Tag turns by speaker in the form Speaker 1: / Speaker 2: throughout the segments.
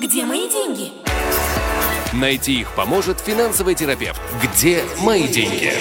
Speaker 1: Где мои деньги?
Speaker 2: Найти их поможет финансовый терапевт. Где мои деньги?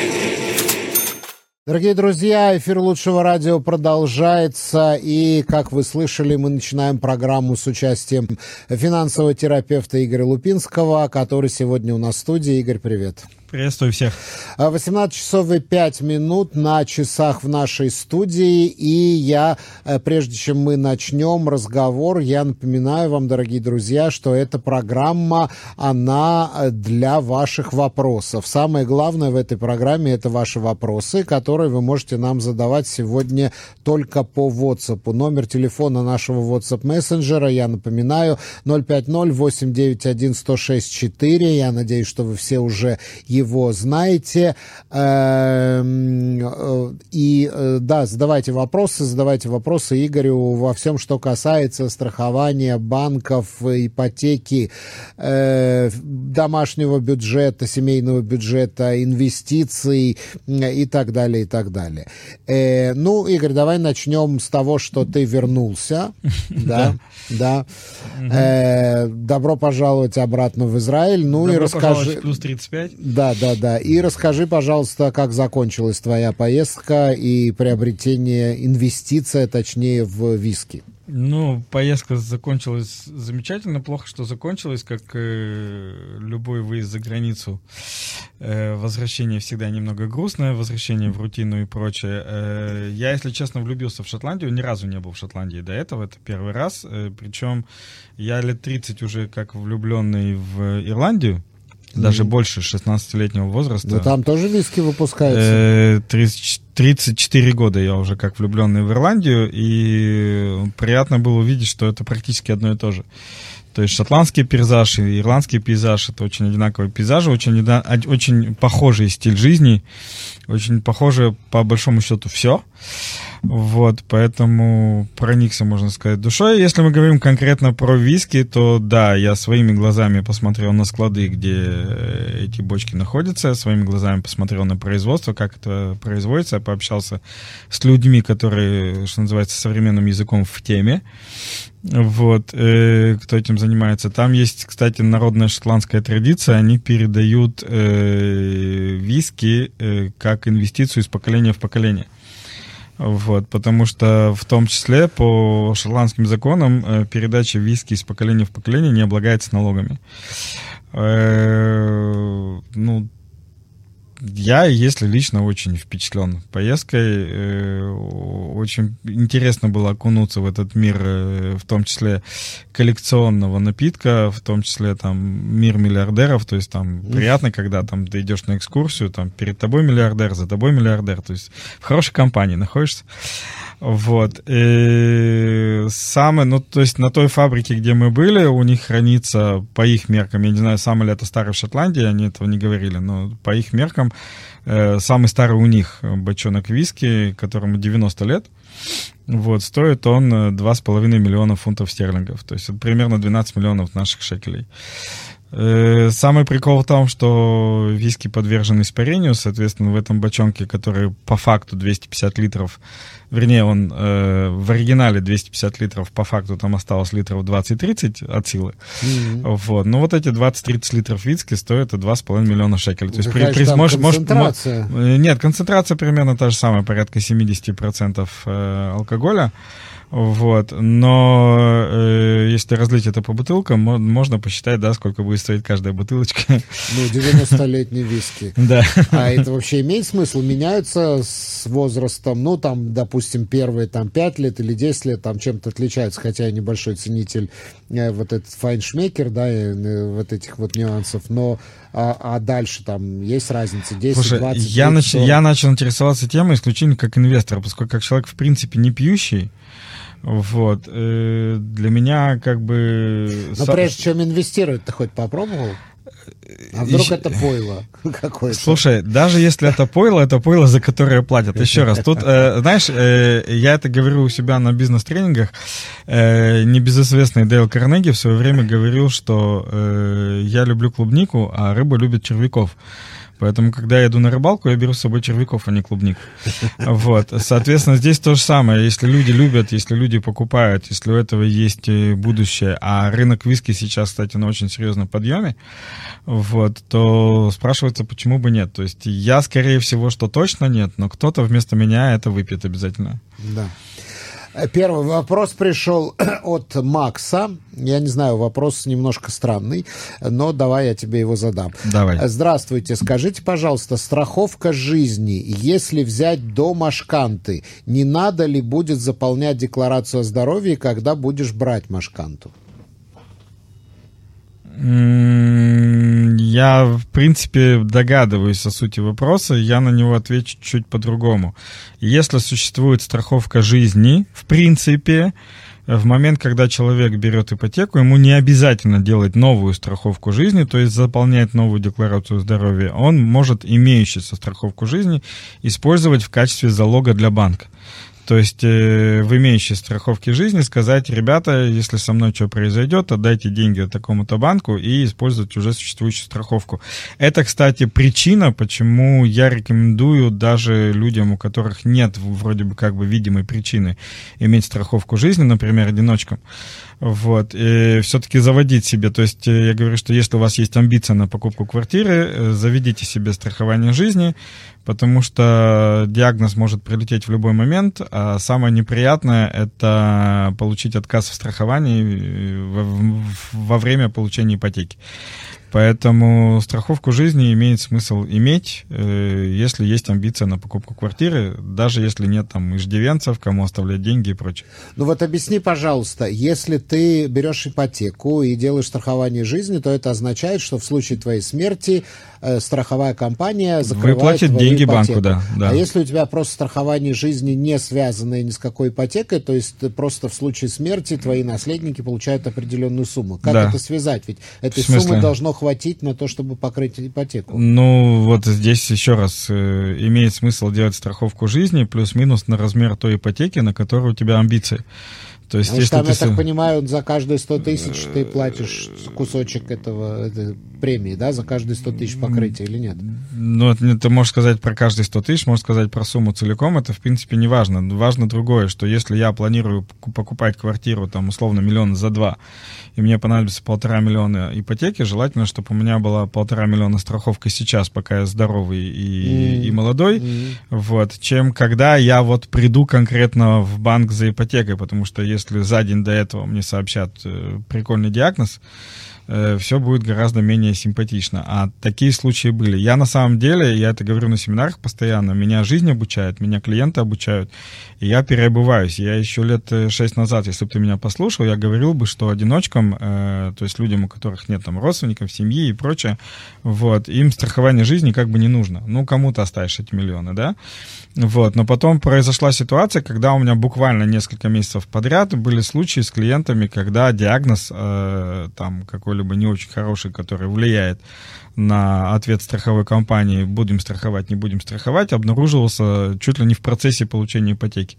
Speaker 3: Дорогие друзья, эфир лучшего радио продолжается, и, как вы слышали, мы начинаем программу с участием финансового терапевта Игоря Лупинского, который сегодня у нас в студии. Игорь, привет.
Speaker 4: Приветствую всех.
Speaker 3: 18 часов и 5 минут на часах в нашей студии. И я, э, прежде чем мы начнем разговор, я напоминаю вам, дорогие друзья, что эта программа, она э, для ваших вопросов. Самое главное в этой программе – это ваши вопросы, которые вы можете нам задавать сегодня только по WhatsApp. Номер телефона нашего WhatsApp мессенджера, я напоминаю, 050-891-1064. Я надеюсь, что вы все уже его знаете. Эм, э, и э, да, задавайте вопросы, задавайте вопросы Игорю во всем, что касается страхования банков, ипотеки, э, домашнего бюджета, семейного бюджета, инвестиций и так далее, и так далее. Ну, Игорь, давай начнем с того, что ты вернулся. Да, да. Добро пожаловать обратно в Израиль. Ну и расскажи...
Speaker 4: плюс 35.
Speaker 3: Да, да, да. И расскажи, пожалуйста, как закончилась твоя поездка и приобретение, инвестиция, точнее, в виски.
Speaker 4: Ну, поездка закончилась замечательно. Плохо, что закончилась, как э, любой выезд за границу. Э, возвращение всегда немного грустное, возвращение в рутину и прочее. Э, я, если честно, влюбился в Шотландию. Ни разу не был в Шотландии до этого. Это первый раз. Э, причем я лет 30 уже как влюбленный в Ирландию даже mm. больше 16-летнего возраста.
Speaker 3: Да там тоже виски выпускаются.
Speaker 4: 30, 34 года я уже как влюбленный в Ирландию, и приятно было увидеть, что это практически одно и то же. То есть шотландский пейзаж и ирландский пейзаж это очень одинаковые пейзажи, очень, очень похожий стиль жизни, очень похоже по большому счету все. Вот, поэтому проникся, можно сказать, душой. Если мы говорим конкретно про виски, то да, я своими глазами посмотрел на склады, где э, эти бочки находятся, своими глазами посмотрел на производство, как это производится, пообщался с людьми, которые, что называется, современным языком в теме. Вот, э, кто этим занимается. Там есть, кстати, народная шотландская традиция. Они передают э, виски э, как инвестицию из поколения в поколение. Вот, потому что в том числе по шотландским законам э, передача виски из поколения в поколение не облагается налогами. Э, ну, я, если лично, очень впечатлен поездкой. Э, очень интересно было окунуться в этот мир, э, в том числе коллекционного напитка, в том числе там мир миллиардеров. То есть там приятно, когда там ты идешь на экскурсию, там перед тобой миллиардер, за тобой миллиардер. То есть в хорошей компании находишься. Вот. И самое, ну, то есть на той фабрике, где мы были, у них хранится, по их меркам, я не знаю, самый ли это старый в Шотландии, они этого не говорили, но по их меркам э, самый старый у них бочонок виски, которому 90 лет, вот, стоит он 2,5 миллиона фунтов стерлингов, то есть это примерно 12 миллионов наших шекелей. Э, самый прикол в том, что виски подвержен испарению, соответственно, в этом бочонке, который по факту 250 литров, вернее, он э, в оригинале 250 литров, по факту там осталось литров 20-30 от силы. Mm-hmm. Вот. Но вот эти 20-30 литров виски стоят 2,5 миллиона шекелей. То есть при, при,
Speaker 3: мож, концентрация?
Speaker 4: Мож, э, нет, концентрация примерно та же самая, порядка 70% э, алкоголя. Вот. Но э, если разлить это по бутылкам, можно посчитать, да, сколько будет стоить каждая бутылочка.
Speaker 3: Ну, 90-летний виски.
Speaker 4: Да.
Speaker 3: А это вообще имеет смысл? Меняются с возрастом? Ну, там, допустим, первые там 5 лет или 10 лет там чем-то отличаются, хотя я небольшой ценитель э, вот этот Feinschmecker, да, э, вот этих вот нюансов, но а, а дальше там есть разница 10, Слушай, 20, 30,
Speaker 4: я, нач, я начал интересоваться темой исключительно как инвестор, поскольку как человек, в принципе, не пьющий, вот. Э, для меня как бы...
Speaker 3: Но прежде чем инвестировать, ты хоть попробовал? А вдруг Еще... это пойло какое-то?
Speaker 4: Слушай, даже если это пойло, это пойло, за которое платят. Еще раз, тут, э, знаешь, э, я это говорю у себя на бизнес-тренингах. Э, небезызвестный Дейл Карнеги в свое время говорил, что э, я люблю клубнику, а рыба любит червяков. Поэтому, когда я иду на рыбалку, я беру с собой червяков, а не клубник. Вот. Соответственно, здесь то же самое. Если люди любят, если люди покупают, если у этого есть э, будущее, а рынок виски сейчас, кстати, на очень серьезном подъеме, вот, то спрашивается, почему бы нет. То есть я, скорее всего, что точно нет, но кто-то вместо меня это выпьет обязательно.
Speaker 3: Да. Первый вопрос пришел от Макса. Я не знаю, вопрос немножко странный, но давай я тебе его задам.
Speaker 4: Давай.
Speaker 3: Здравствуйте. Скажите, пожалуйста, страховка жизни, если взять до Машканты, не надо ли будет заполнять декларацию о здоровье, когда будешь брать Машканту?
Speaker 4: Я, в принципе, догадываюсь о сути вопроса, я на него отвечу чуть по-другому. Если существует страховка жизни, в принципе, в момент, когда человек берет ипотеку, ему не обязательно делать новую страховку жизни, то есть заполнять новую декларацию здоровья. Он может имеющуюся страховку жизни использовать в качестве залога для банка. То есть э, в имеющей страховке жизни сказать, ребята, если со мной что произойдет, отдайте деньги такому-то банку и использовать уже существующую страховку. Это, кстати, причина, почему я рекомендую даже людям, у которых нет вроде бы как бы видимой причины иметь страховку жизни, например, одиночкам, вот, и все-таки заводить себе, то есть э, я говорю, что если у вас есть амбиция на покупку квартиры, э, заведите себе страхование жизни, потому что диагноз может прилететь в любой момент, а самое неприятное — это получить отказ в страховании э, во время получения ипотеки. Поэтому страховку жизни имеет смысл иметь, э, если есть амбиция на покупку квартиры, даже если нет там иждивенцев, кому оставлять деньги и прочее.
Speaker 3: Ну вот объясни, пожалуйста, если ты берешь ипотеку и делаешь страхование жизни, то это означает, что в случае твоей смерти э, страховая компания закрывает
Speaker 4: Выплатит деньги ипотеку. банку, да, да.
Speaker 3: А если у тебя просто страхование жизни не связанное ни с какой ипотекой, то есть просто в случае смерти твои наследники получают определенную сумму. Как да. это связать? Ведь этой суммы должно хватить на то, чтобы покрыть ипотеку.
Speaker 4: Ну, вот здесь еще раз э, имеет смысл делать страховку жизни плюс-минус на размер той ипотеки, на которую у тебя амбиции.
Speaker 3: То есть, Потому что там, я так понимаю, за каждые 100 тысяч ты платишь кусочек этого, этой премии, да, за каждые 100 тысяч покрытия или нет?
Speaker 4: Ну, ты можешь сказать про каждые 100 тысяч, можешь сказать про сумму целиком, это, в принципе, не важно. Важно другое, что если я планирую покупать квартиру, там, условно, миллион за два, и мне понадобится полтора миллиона ипотеки, желательно, чтобы у меня была полтора миллиона страховка сейчас, пока я здоровый и, mm. и молодой, mm. вот, чем когда я вот приду конкретно в банк за ипотекой, потому что если если за день до этого мне сообщат э, прикольный диагноз, Э, все будет гораздо менее симпатично. А такие случаи были. Я на самом деле, я это говорю на семинарах постоянно, меня жизнь обучает, меня клиенты обучают, и я переобуваюсь. Я еще лет э, шесть назад, если бы ты меня послушал, я говорил бы, что одиночкам, э, то есть людям, у которых нет там родственников, семьи и прочее, вот, им страхование жизни как бы не нужно. Ну, кому-то оставишь эти миллионы, да? Вот, но потом произошла ситуация, когда у меня буквально несколько месяцев подряд были случаи с клиентами, когда диагноз э, там какой либо не очень хороший, который влияет на ответ страховой компании, будем страховать, не будем страховать, обнаруживался чуть ли не в процессе получения ипотеки.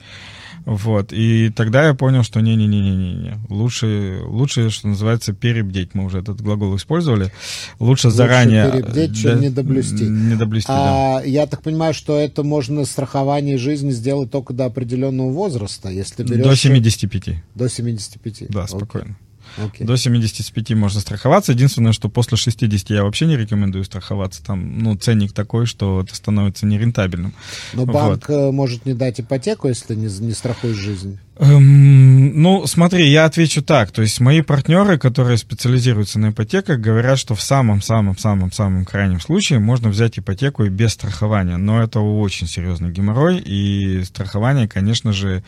Speaker 4: Вот. И тогда я понял, что не-не-не-не-не. Лучше, лучше, что называется, перебдеть. Мы уже этот глагол использовали. Лучше, лучше заранее...
Speaker 3: перебдеть, чем да, недоблюсти.
Speaker 4: Недоблюсти,
Speaker 3: а,
Speaker 4: да.
Speaker 3: Я так понимаю, что это можно страхование жизни сделать только до определенного возраста, если берешь...
Speaker 4: До 75.
Speaker 3: До 75.
Speaker 4: Да, спокойно. Okay. Okay. До 75 можно страховаться. Единственное, что после 60 я вообще не рекомендую страховаться. Там, ну, ценник такой, что это становится нерентабельным.
Speaker 3: Но банк вот. Э, может не дать ипотеку, если не, не страхуешь жизнь.
Speaker 4: Эм, ну, смотри, я отвечу так. То есть мои партнеры, которые специализируются на ипотеках, говорят, что в самом-самом-самом-самом крайнем случае можно взять ипотеку и без страхования. Но это очень серьезный геморрой, и страхование, конечно же,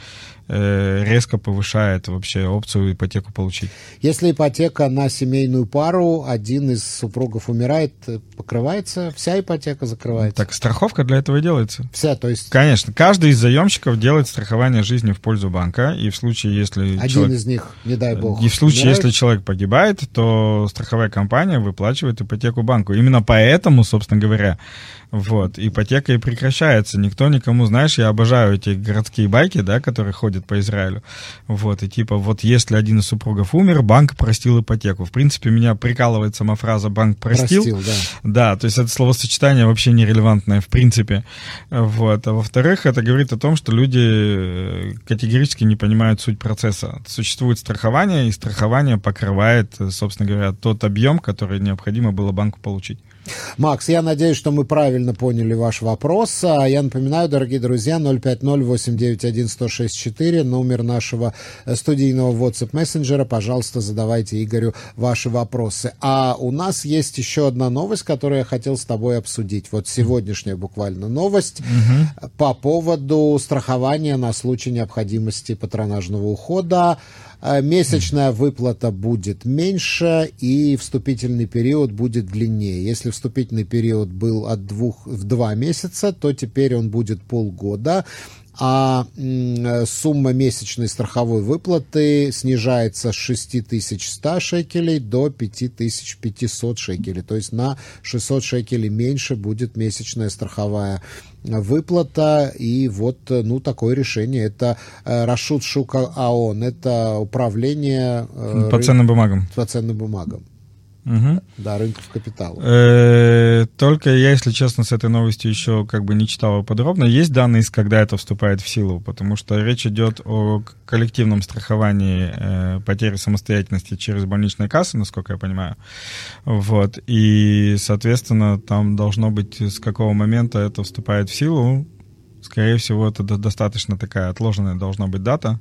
Speaker 4: э, резко повышает вообще опцию ипотеку получить.
Speaker 3: Если ипотека на семейную пару, один из супругов умирает, покрывается, вся ипотека закрывается.
Speaker 4: Так страховка для этого и делается.
Speaker 3: Вся, то есть...
Speaker 4: Конечно, каждый из заемщиков делает страхование жизни в пользу банка риска, и в случае, если...
Speaker 3: Один человек... из них, не дай бог.
Speaker 4: И в случае, умирает. если человек погибает, то страховая компания выплачивает ипотеку банку. Именно поэтому, собственно говоря, Вот, ипотека и прекращается. Никто никому, знаешь, я обожаю эти городские байки, да, которые ходят по Израилю. Вот, и типа, вот если один из супругов умер, банк простил ипотеку. В принципе, меня прикалывает сама фраза «банк простил». простил да. да, то есть это словосочетание вообще нерелевантное в принципе. Вот. А во-вторых, это говорит о том, что люди э, категорически не понимают суть процесса. Существует страхование, и страхование покрывает, собственно говоря, тот объем, который необходимо было банку получить.
Speaker 3: Макс, я надеюсь, что мы правильно поняли ваш вопрос. А я напоминаю, дорогие друзья, 050-891-1064, номер нашего э, студийного WhatsApp мессенджера. Пожалуйста, задавайте Игорю ваши вопросы. А у нас есть еще одна новость, которую я хотел с тобой обсудить. Вот сегодняшняя буквально новость угу. по поводу страхования на случай необходимости патронажного ухода. А месячная выплата будет меньше и вступительный период будет длиннее. Если вступительный период был от двух в два месяца, то теперь он будет полгода а сумма месячной страховой выплаты снижается с 6100 шекелей до 5500 шекелей. То есть на 600 шекелей меньше будет месячная страховая выплата. И вот, ну, такое решение. Это э, Рашут Шука АОН, это управление...
Speaker 4: Э, по ценным бумагам.
Speaker 3: По ценным бумагам.
Speaker 4: Угу.
Speaker 3: Да, рынков капитала.
Speaker 4: Э, только я, если честно, с этой новостью еще как бы не читал подробно. Есть данные, когда это вступает в силу, потому что речь идет о коллективном страховании э, потери самостоятельности через больничные кассы, насколько я понимаю. Вот. И, соответственно, там должно быть, с какого момента это вступает в силу. Скорее всего, это достаточно такая отложенная должна быть дата.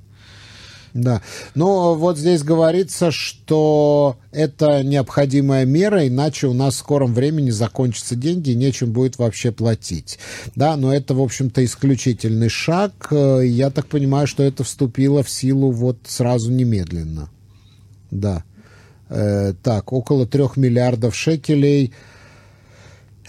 Speaker 3: Да. Но вот здесь говорится, что это необходимая мера, иначе у нас в скором времени закончатся деньги и нечем будет вообще платить. Да, но это, в общем-то, исключительный шаг. Я так понимаю, что это вступило в силу вот сразу немедленно. Да. Э, так, около трех миллиардов шекелей – Э,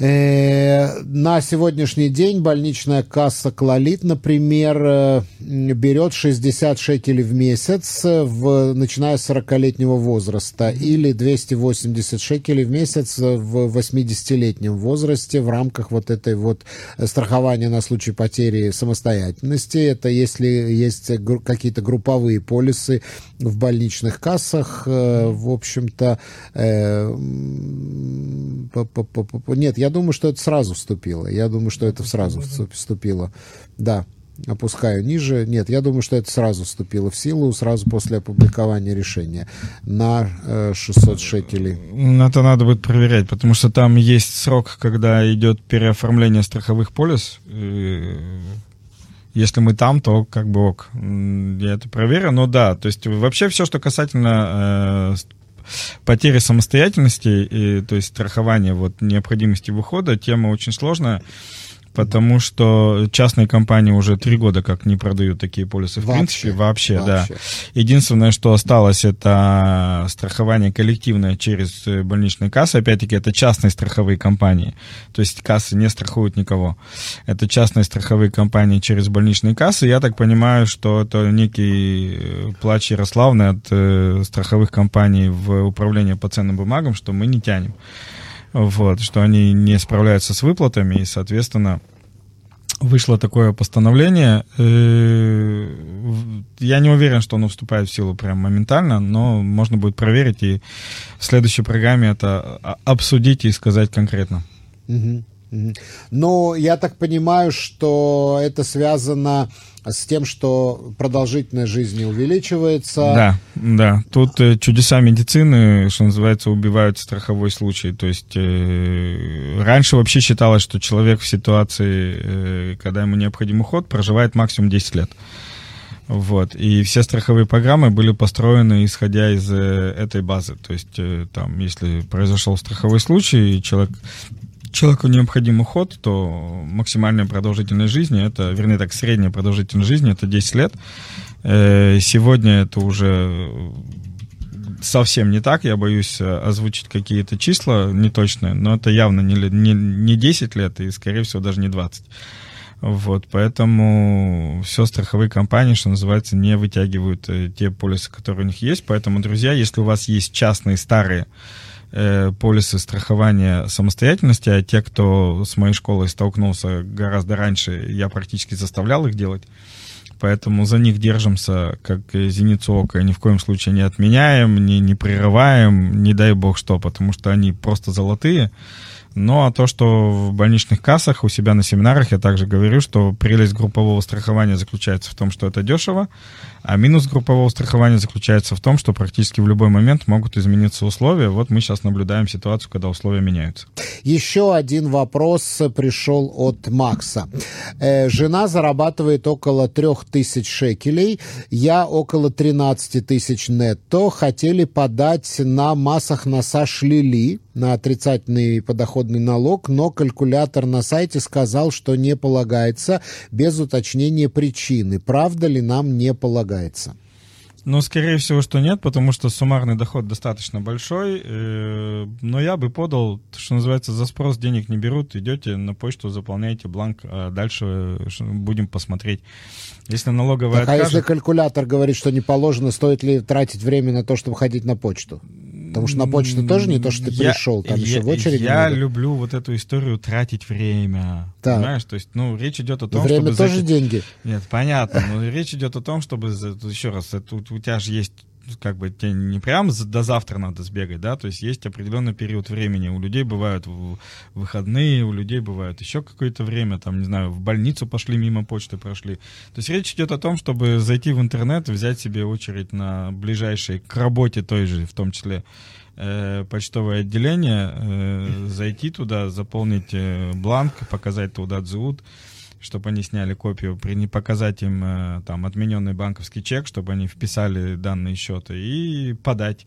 Speaker 3: на сегодняшний день больничная касса «Клолит», например, э, берет 60 шекелей в месяц, в, начиная с 40-летнего возраста, или 280 шекелей в месяц в 80-летнем возрасте в рамках вот этой вот страхования на случай потери самостоятельности. Это если есть какие-то групповые полисы в больничных кассах, э, в общем-то, нет, я думаю, что это сразу вступило. Я думаю, что это сразу вступило. Да, опускаю ниже. Нет, я думаю, что это сразу вступило в силу, сразу после опубликования решения на 600 шекелей.
Speaker 4: Это надо будет проверять, потому что там есть срок, когда идет переоформление страховых полис. Если мы там, то как бы ок. Я это проверю. Но да, то есть вообще все, что касательно э, потери самостоятельности, и, то есть страхование вот, необходимости выхода, тема очень сложная потому что частные компании уже три года как не продают такие полисы. В вообще, принципе, вообще, вообще, да. Единственное, что осталось, это страхование коллективное через больничные кассы. Опять-таки, это частные страховые компании. То есть кассы не страхуют никого. Это частные страховые компании через больничные кассы. Я так понимаю, что это некий э, плач Ярославны от э, страховых компаний в управление по ценным бумагам, что мы не тянем вот, что они не справляются с выплатами, и, соответственно, вышло такое постановление. Э, я не уверен, что оно вступает в силу прям моментально, но можно будет проверить и в следующей программе это обсудить и сказать конкретно.
Speaker 3: Угу. Но я так понимаю, что это связано с тем, что продолжительность жизни увеличивается.
Speaker 4: Да, да. Тут э, чудеса медицины, что называется, убивают страховой случай. То есть э, раньше вообще считалось, что человек в ситуации, э, когда ему необходим уход, проживает максимум 10 лет. Вот. И все страховые программы были построены исходя из э, этой базы. То есть э, там, если произошел страховой случай, человек человеку необходим уход, то максимальная продолжительность жизни, это, вернее так, средняя продолжительность жизни, это 10 лет. Э, сегодня это уже совсем не так, я боюсь озвучить какие-то числа неточные, но это явно не, не, не 10 лет и, скорее всего, даже не 20. Вот, поэтому все страховые компании, что называется, не вытягивают э, те полисы, которые у них есть. Поэтому, друзья, если у вас есть частные старые э, полисы страхования самостоятельности, а те, кто с моей школой столкнулся гораздо раньше, я практически заставлял их делать. Поэтому за них держимся, как зеницу ока, ни в коем случае не отменяем, не, не прерываем, не дай бог что, потому что они просто золотые. Ну, а то, что в больничных кассах у себя на семинарах я также говорю, что прелесть группового страхования заключается в том, что это дешево, а минус группового страхования заключается в том, что практически в любой момент могут измениться условия. Вот мы сейчас наблюдаем ситуацию, когда условия меняются.
Speaker 3: Еще один вопрос пришел от Макса. Э, жена зарабатывает около 3000 шекелей, я около 13 тысяч нетто. Хотели подать на массах носа шлили, на отрицательный подоходный налог, но калькулятор на сайте сказал, что не полагается без уточнения причины. Правда ли нам не полагается?
Speaker 4: Ну, скорее всего, что нет, потому что суммарный доход достаточно большой. Э, но я бы подал, что называется, за спрос денег не берут. Идете на почту, заполняете бланк, а дальше будем посмотреть. Если налоговая
Speaker 3: так, откажет... А если калькулятор говорит, что не положено, стоит ли тратить время на то, чтобы ходить на почту? Потому что на почту тоже не то, что ты я, пришел, там я, еще в очереди.
Speaker 4: Я надо. люблю вот эту историю тратить время. Так. Понимаешь? То есть, ну, речь идет о том,
Speaker 3: время
Speaker 4: чтобы...
Speaker 3: Время тоже за... деньги.
Speaker 4: Нет, понятно. Но речь идет о том, чтобы... Еще раз, это, у тебя же есть как бы тебе не прям до завтра надо сбегать, да, то есть есть определенный период времени. У людей бывают выходные, у людей бывает еще какое-то время, там, не знаю, в больницу пошли, мимо почты прошли. То есть речь идет о том, чтобы зайти в интернет, взять себе очередь на ближайшей к работе той же, в том числе, э, почтовое отделение, э, зайти туда, заполнить э, бланк, показать туда дзут, чтобы они сняли копию, при не показать им э, там отмененный банковский чек, чтобы они вписали данные счета и подать.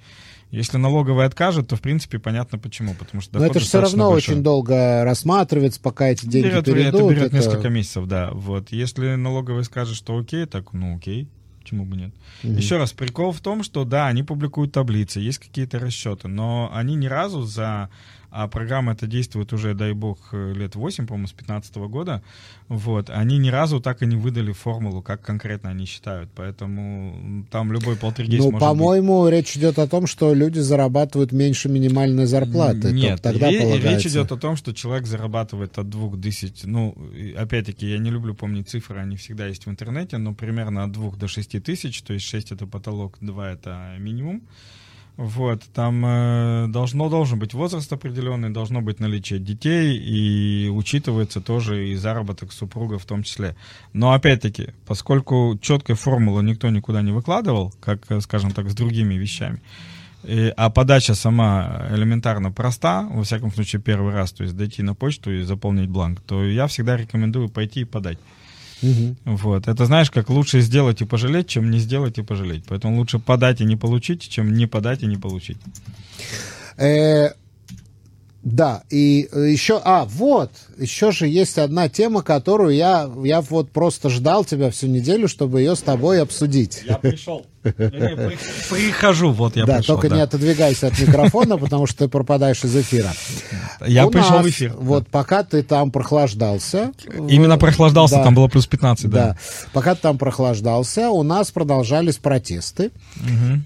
Speaker 4: Если налоговый откажет, то в принципе понятно почему, потому что
Speaker 3: Но это же все равно большой. очень долго рассматривается, пока эти деньги берет, перейдут.
Speaker 4: Это берет это... несколько месяцев, да. Вот если налоговый скажет, что окей, так ну окей, почему бы нет. Угу. Еще раз, прикол в том, что да, они публикуют таблицы, есть какие-то расчеты, но они ни разу за а программа это действует уже, дай бог, лет 8, по-моему, с 15 года, вот, они ни разу так и не выдали формулу, как конкретно они считают, поэтому там любой полтергейст
Speaker 3: Ну, по-моему, речь идет о том, что люди зарабатывают меньше минимальной зарплаты.
Speaker 4: Нет, тогда ре- речь идет о том, что человек зарабатывает от двух тысяч, ну, опять-таки, я не люблю помнить цифры, они всегда есть в интернете, но примерно от двух до шести тысяч, то есть 6 это потолок, 2 это минимум, вот, там э, должно, должен быть возраст определенный, должно быть наличие детей, и учитывается тоже и заработок супруга в том числе. Но опять-таки, поскольку четкой формулы никто никуда не выкладывал, как, э, скажем так, с другими вещами, и, а подача сама элементарно проста, во всяком случае первый раз, то есть дойти на почту и заполнить бланк, то я всегда рекомендую пойти и подать. Угу. Вот. Это знаешь, как лучше сделать и пожалеть, чем не сделать и пожалеть. Поэтому лучше подать и не получить, чем не подать и не получить.
Speaker 3: Э, да, и еще, а, вот, еще же есть одна тема, которую я, я вот просто ждал тебя всю неделю, чтобы ее с тобой обсудить.
Speaker 4: Я пришел. Прихожу, вот я
Speaker 3: да, пришел. Только да. не отодвигайся от микрофона, потому что ты пропадаешь из эфира.
Speaker 4: Я пришел в эфир.
Speaker 3: Вот пока ты там прохлаждался.
Speaker 4: Именно прохлаждался, там было плюс 15, да.
Speaker 3: Пока ты там прохлаждался, у нас продолжались протесты.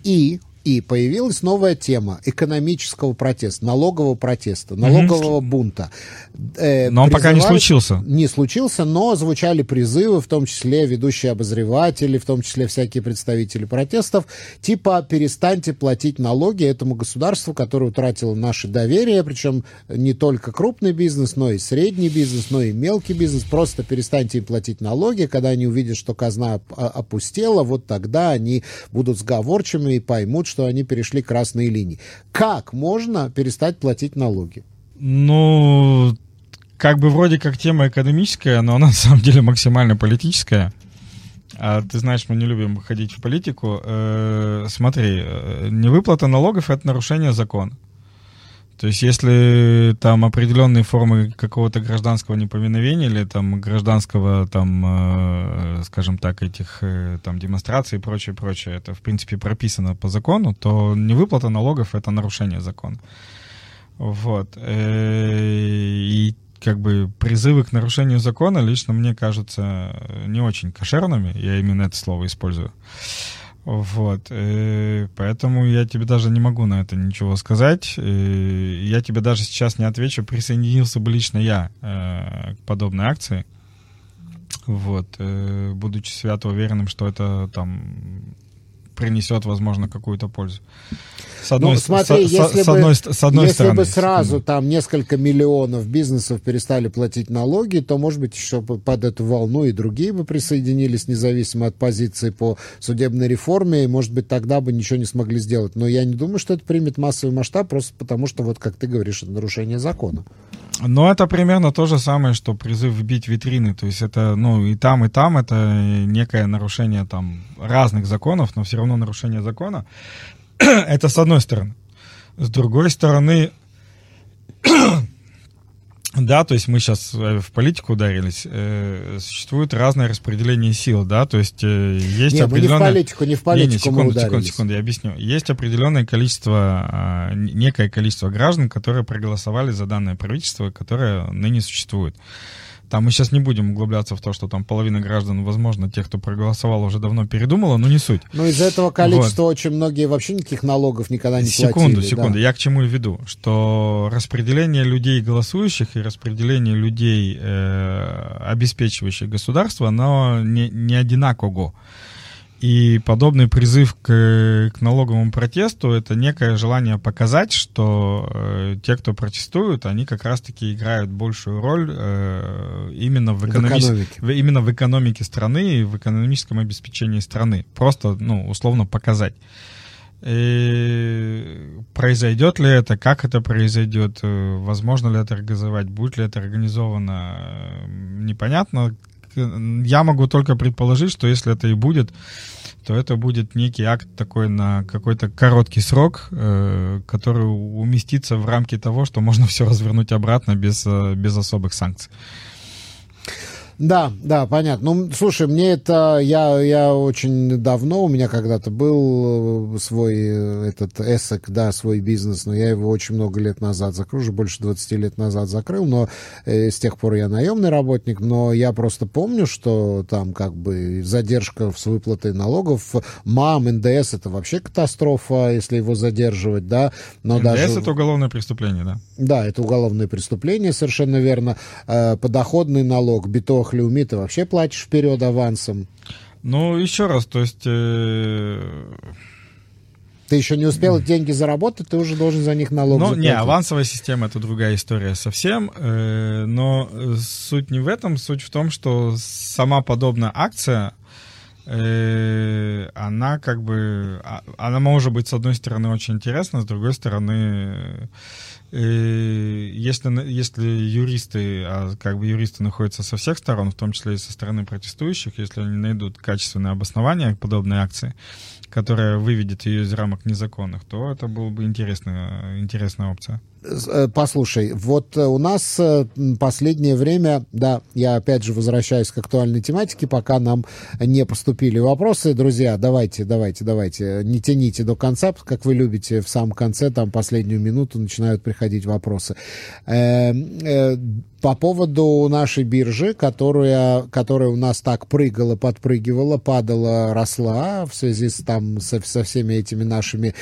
Speaker 3: И и появилась новая тема экономического протеста, налогового протеста, налогового угу. бунта.
Speaker 4: Э, но он пока не случился.
Speaker 3: Не случился, но звучали призывы, в том числе ведущие обозреватели, в том числе всякие представители протестов, типа перестаньте платить налоги этому государству, которое утратило наше доверие, причем не только крупный бизнес, но и средний бизнес, но и мелкий бизнес. Просто перестаньте им платить налоги, когда они увидят, что казна опустела, вот тогда они будут сговорчивыми и поймут, что они перешли красные линии. Как можно перестать платить налоги?
Speaker 4: Ну, как бы вроде как тема экономическая, но она на самом деле максимально политическая. А ты знаешь, мы не любим ходить в политику. Э, смотри, э, невыплата налогов это нарушение закона. То есть, если там определенные формы какого-то гражданского неповиновения или там гражданского, там, э, скажем так, этих э, там демонстраций и прочее, прочее, это в принципе прописано по закону, то невыплата налогов это нарушение закона. Вот. Э, и как бы призывы к нарушению закона лично мне кажутся не очень кошерными, я именно это слово использую. Вот. И поэтому я тебе даже не могу на это ничего сказать. И я тебе даже сейчас не отвечу, присоединился бы лично я э, к подобной акции. Вот. Э, будучи свято уверенным, что это там принесет, возможно, какую-то пользу.
Speaker 3: С одной, ну, смотри, с, если, с, бы, одной, с одной если стороны, бы сразу секунду. там несколько миллионов бизнесов перестали платить налоги, то, может быть, еще под эту волну и другие бы присоединились, независимо от позиции по судебной реформе, и, может быть, тогда бы ничего не смогли сделать. Но я не думаю, что это примет массовый масштаб, просто потому что, вот как ты говоришь, это нарушение закона.
Speaker 4: Но это примерно то же самое, что призыв вбить витрины. То есть это, ну, и там, и там это некое нарушение там разных законов, но все равно нарушение закона. это с одной стороны. С другой стороны, да, то есть мы сейчас э, в политику ударились. Э, существует разное распределение сил, да, то есть э, есть
Speaker 3: не, определенное... не в политику, не в политику не, не,
Speaker 4: секунду, мы секунду, секунду, я объясню. Есть определенное количество, а, некое количество граждан, которые проголосовали за данное правительство, которое ныне существует. Там мы сейчас не будем углубляться в то, что там половина граждан, возможно, тех, кто проголосовал, уже давно передумала, но не суть.
Speaker 3: Ну, из-за этого количества вот. очень многие вообще никаких налогов никогда не
Speaker 4: секунду,
Speaker 3: платили.
Speaker 4: Секунду, секунду. Да. Я к чему и веду, что распределение людей голосующих и распределение людей, э, обеспечивающих государство, оно не, не одинаково. И подобный призыв к, к налоговому протесту это некое желание показать, что э, те, кто протестуют, они как раз-таки играют большую роль э, именно в, экономи... в, экономике. В, именно в экономике страны и в экономическом обеспечении страны. Просто, ну, условно показать. И произойдет ли это, как это произойдет, э, возможно ли это организовать, будет ли это организовано, э, непонятно я могу только предположить, что если это и будет, то это будет некий акт такой на какой-то короткий срок, э, который уместится в рамки того, что можно все развернуть обратно без, э, без особых санкций.
Speaker 3: Да, да, понятно. Ну, слушай, мне это... Я, я очень давно, у меня когда-то был э, свой э, этот эсэк, да, свой бизнес, но я его очень много лет назад закрыл, уже больше 20 лет назад закрыл, но э, с тех пор я наемный работник, но я просто помню, что там как бы задержка с выплатой налогов, МАМ, НДС, это вообще катастрофа, если его задерживать, да.
Speaker 4: Но НДС даже... это уголовное преступление, да?
Speaker 3: Да, это уголовное преступление, совершенно верно. Э, подоходный налог, биток Хлеуми ты вообще платишь вперед авансом.
Speaker 4: Ну, еще раз, то есть... Э...
Speaker 3: Ты еще не успел деньги заработать, ты уже должен за них налог
Speaker 4: Ну,
Speaker 3: заплатить.
Speaker 4: не, авансовая система — это другая история совсем. Э, но суть не в этом, суть в том, что сама подобная акция, э, она как бы... А, она может быть, с одной стороны, очень интересна, с другой стороны если, если юристы, а как бы юристы находятся со всех сторон, в том числе и со стороны протестующих, если они найдут качественное обоснование подобной акции, которая выведет ее из рамок незаконных, то это была бы интересная, интересная опция.
Speaker 3: Э, послушай, вот э, у нас э, последнее время, да, я опять же возвращаюсь к актуальной тематике, пока нам не поступили вопросы. Друзья, давайте, давайте, давайте, не тяните до конца, как вы любите, в самом конце, там, последнюю минуту начинают приходить вопросы по поводу нашей биржи, которая, которая у нас так прыгала, подпрыгивала, падала, росла в связи с, там, со, со всеми этими нашими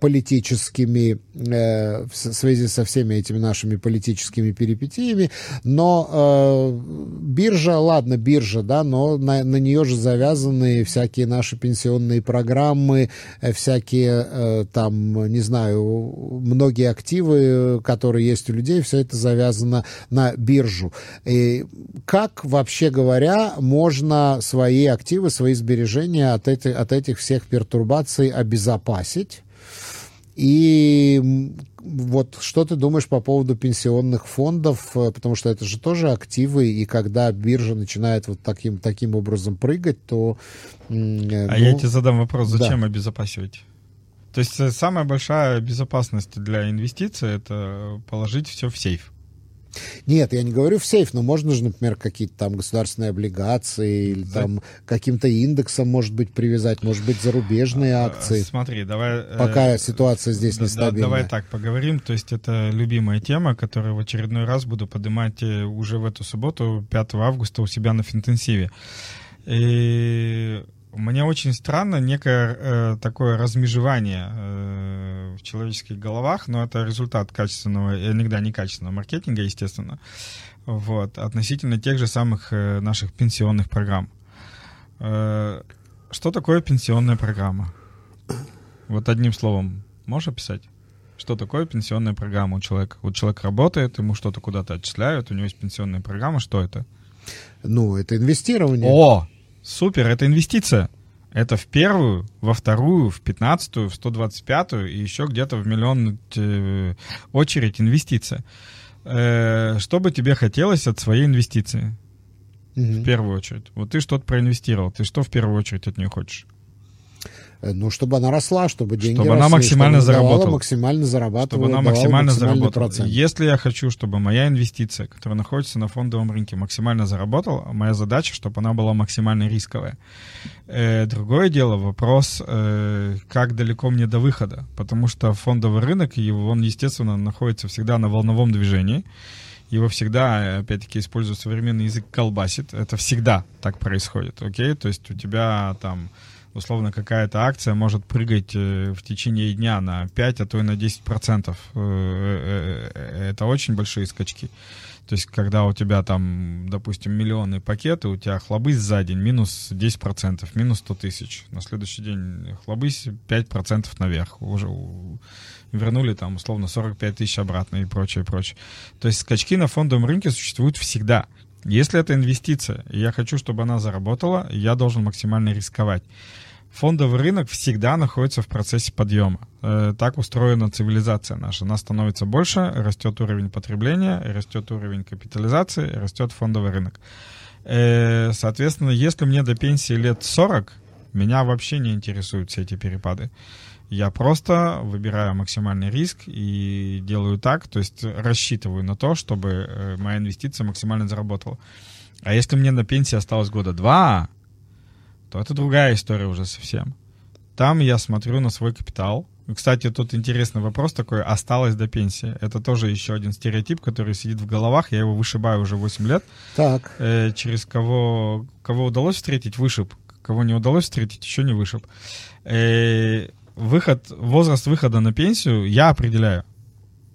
Speaker 3: политическими, э, связи со всеми этими нашими политическими перипетиями, но э, биржа, ладно, биржа, да, но на, на нее же завязаны всякие наши пенсионные программы, э, всякие э, там, не знаю, многие активы, которые есть у людей, все это завязано на биржу. И как, вообще говоря, можно свои активы, свои сбережения от, эти, от этих всех пертурбаций обезопасить? И вот что ты думаешь по поводу пенсионных фондов, потому что это же тоже активы, и когда биржа начинает вот таким, таким образом прыгать, то...
Speaker 4: А ну, я тебе задам вопрос, зачем да. обезопасивать? То есть э, самая большая безопасность для инвестиций — это положить все в сейф.
Speaker 3: Нет, я не говорю в сейф, но можно же, например, какие-то там государственные облигации или За... там каким-то индексом, может быть, привязать, может быть, зарубежные а, акции.
Speaker 4: Смотри, давай...
Speaker 3: Э, Пока э, ситуация здесь да, нестабильная.
Speaker 4: давай так поговорим. То есть это любимая тема, которую в очередной раз буду поднимать э, уже в эту субботу, 5 августа, у себя на Финтенсиве. И мне очень странно некое э, такое размежевание э, в человеческих головах, но это результат качественного, иногда некачественного маркетинга, естественно, вот, относительно тех же самых э, наших пенсионных программ. Э, что такое пенсионная программа? Вот одним словом, можешь описать? Что такое пенсионная программа у человека? Вот человек работает, ему что-то куда-то отчисляют, у него есть пенсионная программа, что это?
Speaker 3: Ну, это инвестирование.
Speaker 4: О, супер, это инвестиция. Это в первую, во вторую, в пятнадцатую, в сто двадцать пятую и еще где-то в миллион э, очередь инвестиция. Э, что бы тебе хотелось от своей инвестиции? В первую очередь. Вот ты что-то проинвестировал. Ты что в первую очередь от нее хочешь?
Speaker 3: Э, ну, чтобы она росла, чтобы деньги
Speaker 4: чтобы
Speaker 3: росли,
Speaker 4: она максимально
Speaker 3: чтобы
Speaker 4: заработала.
Speaker 3: максимально зарабатывала,
Speaker 4: Чтобы она максимально заработала.
Speaker 3: процент.
Speaker 4: Если я хочу, чтобы моя инвестиция, которая находится на фондовом рынке, максимально заработала, моя задача, чтобы она была максимально рисковая. Э, другое дело, вопрос, э, как далеко мне до выхода. Потому что фондовый рынок, он, естественно, находится всегда на волновом движении. Его всегда, опять-таки, используя современный язык, колбасит. Это всегда так происходит, окей? То есть у тебя там условно какая-то акция может прыгать э, в течение дня на 5, а то и на 10 процентов. Э, Это очень большие скачки. То есть, когда у тебя там, допустим, миллионные пакеты, у тебя хлобысь за день минус 10%, минус 100 тысяч. На следующий день хлобысь 5% наверх. Уже вернули там условно 45 тысяч обратно и прочее, прочее. То есть скачки на фондовом рынке существуют всегда. Если это инвестиция, и я хочу, чтобы она заработала, я должен максимально рисковать. Фондовый рынок всегда находится в процессе подъема. Э, Так устроена цивилизация наша. Она становится больше, растет уровень потребления, растет уровень капитализации, растет фондовый рынок. Э, Соответственно, если мне до пенсии лет 40, меня вообще не интересуют все эти перепады. Я просто выбираю максимальный риск и делаю так, то есть рассчитываю на то, чтобы э, моя инвестиция максимально заработала. А если мне на пенсии осталось года два, то это другая история уже совсем. Там я смотрю на свой капитал. Кстати, тут интересный вопрос такой, осталось до пенсии. Это тоже еще один стереотип, который сидит в головах. Я его вышибаю уже 8 лет.
Speaker 3: Так,
Speaker 4: Э, через кого, кого удалось встретить, вышиб. Кого не удалось встретить, еще не вышиб. Э, выход, возраст выхода на пенсию я определяю.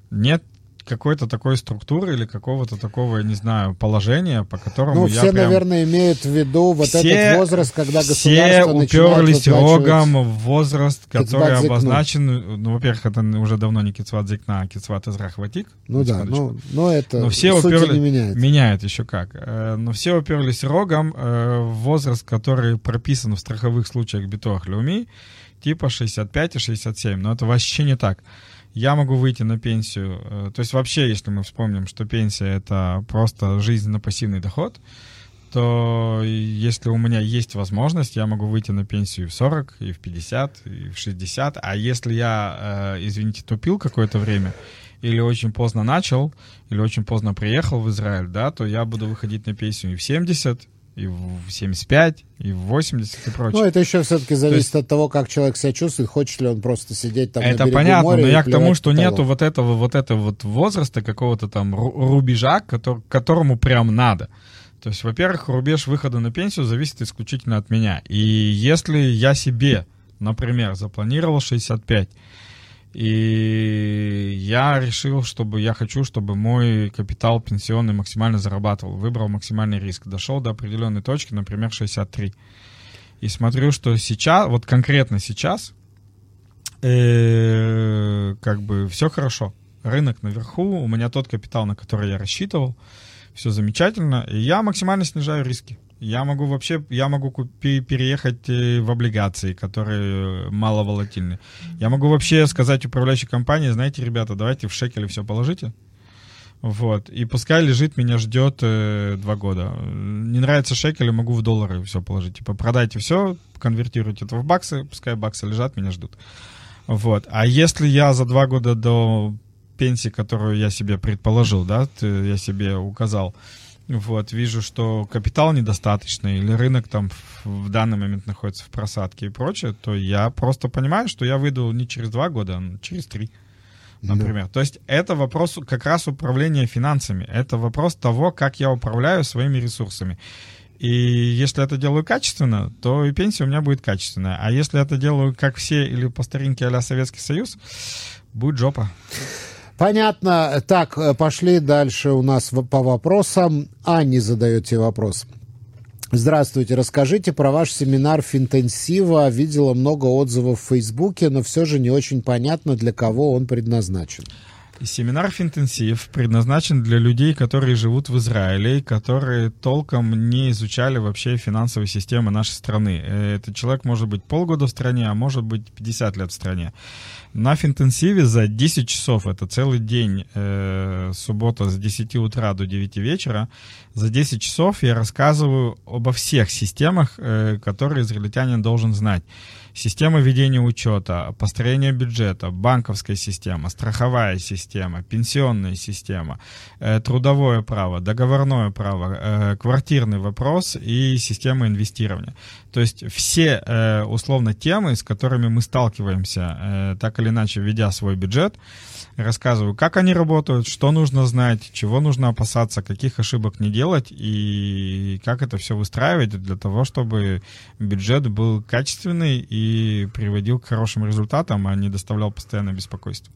Speaker 4: Нет какой-то такой структуры или какого-то такого, я не знаю, положения, по которому
Speaker 3: ну,
Speaker 4: я
Speaker 3: все,
Speaker 4: прям...
Speaker 3: наверное, имеют в виду вот
Speaker 4: Все-
Speaker 3: этот возраст, когда
Speaker 4: Все
Speaker 3: государство начинает
Speaker 4: уперлись рогом в возраст, который обозначен. Ну, во-первых, это уже давно не кицват зикна, а кицват израхватик.
Speaker 3: Ну да, ну, но это
Speaker 4: Но все уперли-
Speaker 3: не меняет.
Speaker 4: Меняет еще как. Э, Но все уперлись рогом э, в возраст, который прописан в страховых случаях битох Люми, типа 65 и 67. Но это вообще не так. Я могу выйти на пенсию. э, То есть вообще, если мы вспомним, что пенсия — это просто жизнь на пассивный доход, то если у меня есть возможность, я могу выйти на пенсию в 40, и в 50, и в 60. А если я, э, извините, тупил какое-то время, или очень поздно начал, или очень поздно приехал в Израиль, да, то я буду выходить на пенсию и в 70, и в 75, и в 80 и прочее.
Speaker 3: Ну, это еще все-таки зависит
Speaker 4: есть-
Speaker 3: от того, как человек себя чувствует, хочет ли он просто сидеть там на
Speaker 4: Это
Speaker 3: берегу
Speaker 4: понятно,
Speaker 3: моря
Speaker 4: но я к тому, что нету вот этого вот этого вот возраста какого-то там ру- рубежа, котор- к которому прям надо. То есть, во-первых, рубеж выхода на пенсию зависит исключительно от меня. И если я себе, например, запланировал 65, и я решил, чтобы я хочу, чтобы мой капитал пенсионный максимально зарабатывал, выбрал максимальный риск, дошел до определенной точки, например, 63. И смотрю, что сейчас, вот конкретно сейчас, э, как бы все хорошо. Рынок наверху, у меня тот капитал, на который я рассчитывал, все замечательно, и я максимально снижаю риски. Я могу вообще, я могу купи, переехать э, в облигации, которые мало волатильны. Я могу вообще сказать управляющей компании, знаете, ребята, давайте в шекели все положите. Вот. И пускай лежит, меня ждет э, два года. Не нравится шекели, могу в доллары все положить. Типа продайте все, конвертируйте это в баксы, пускай баксы лежат, меня ждут. Вот. А если я за два года до пенсии, которую я себе предположил, да, я себе указал, вот, вижу, что капитал недостаточный, или рынок там в, в данный момент находится в просадке и прочее, то я просто понимаю, что я выйду не через два года, а через три например. То есть это вопрос как раз управления финансами. Это вопрос того, как я управляю своими ресурсами. И если это делаю качественно, то и пенсия у меня будет качественная. А если это делаю как все или по старинке а Советский Союз, будет жопа.
Speaker 3: Понятно. Так, э, пошли дальше у нас по вопросам. Анне задаете вопрос. Здравствуйте, расскажите про ваш семинар Финтенсива. Видела много отзывов в Фейсбуке, но все же не очень понятно, для кого он предназначен.
Speaker 4: Семинар Финтенсив предназначен для людей, которые живут в Израиле, которые толком не изучали вообще финансовые системы нашей страны. Э, этот человек может быть полгода в стране, а может быть 50 лет в стране. На Финтенсиве за 10 часов, это целый день, э, суббота с 10 утра до 9 вечера, за 10 часов я рассказываю обо всех системах, э, которые израильтянин должен знать. Система ведения учета, построение бюджета, банковская система, страховая система, пенсионная система, э, трудовое право, договорное право, э, квартирный вопрос и система инвестирования. То есть все э, условно темы, с которыми мы сталкиваемся, так или иначе, ведя свой бюджет, рассказываю, как они работают, что нужно знать, чего нужно опасаться, каких ошибок не делать и как это все выстраивать для того, чтобы бюджет был качественный и приводил к хорошим результатам, а не доставлял постоянное беспокойство.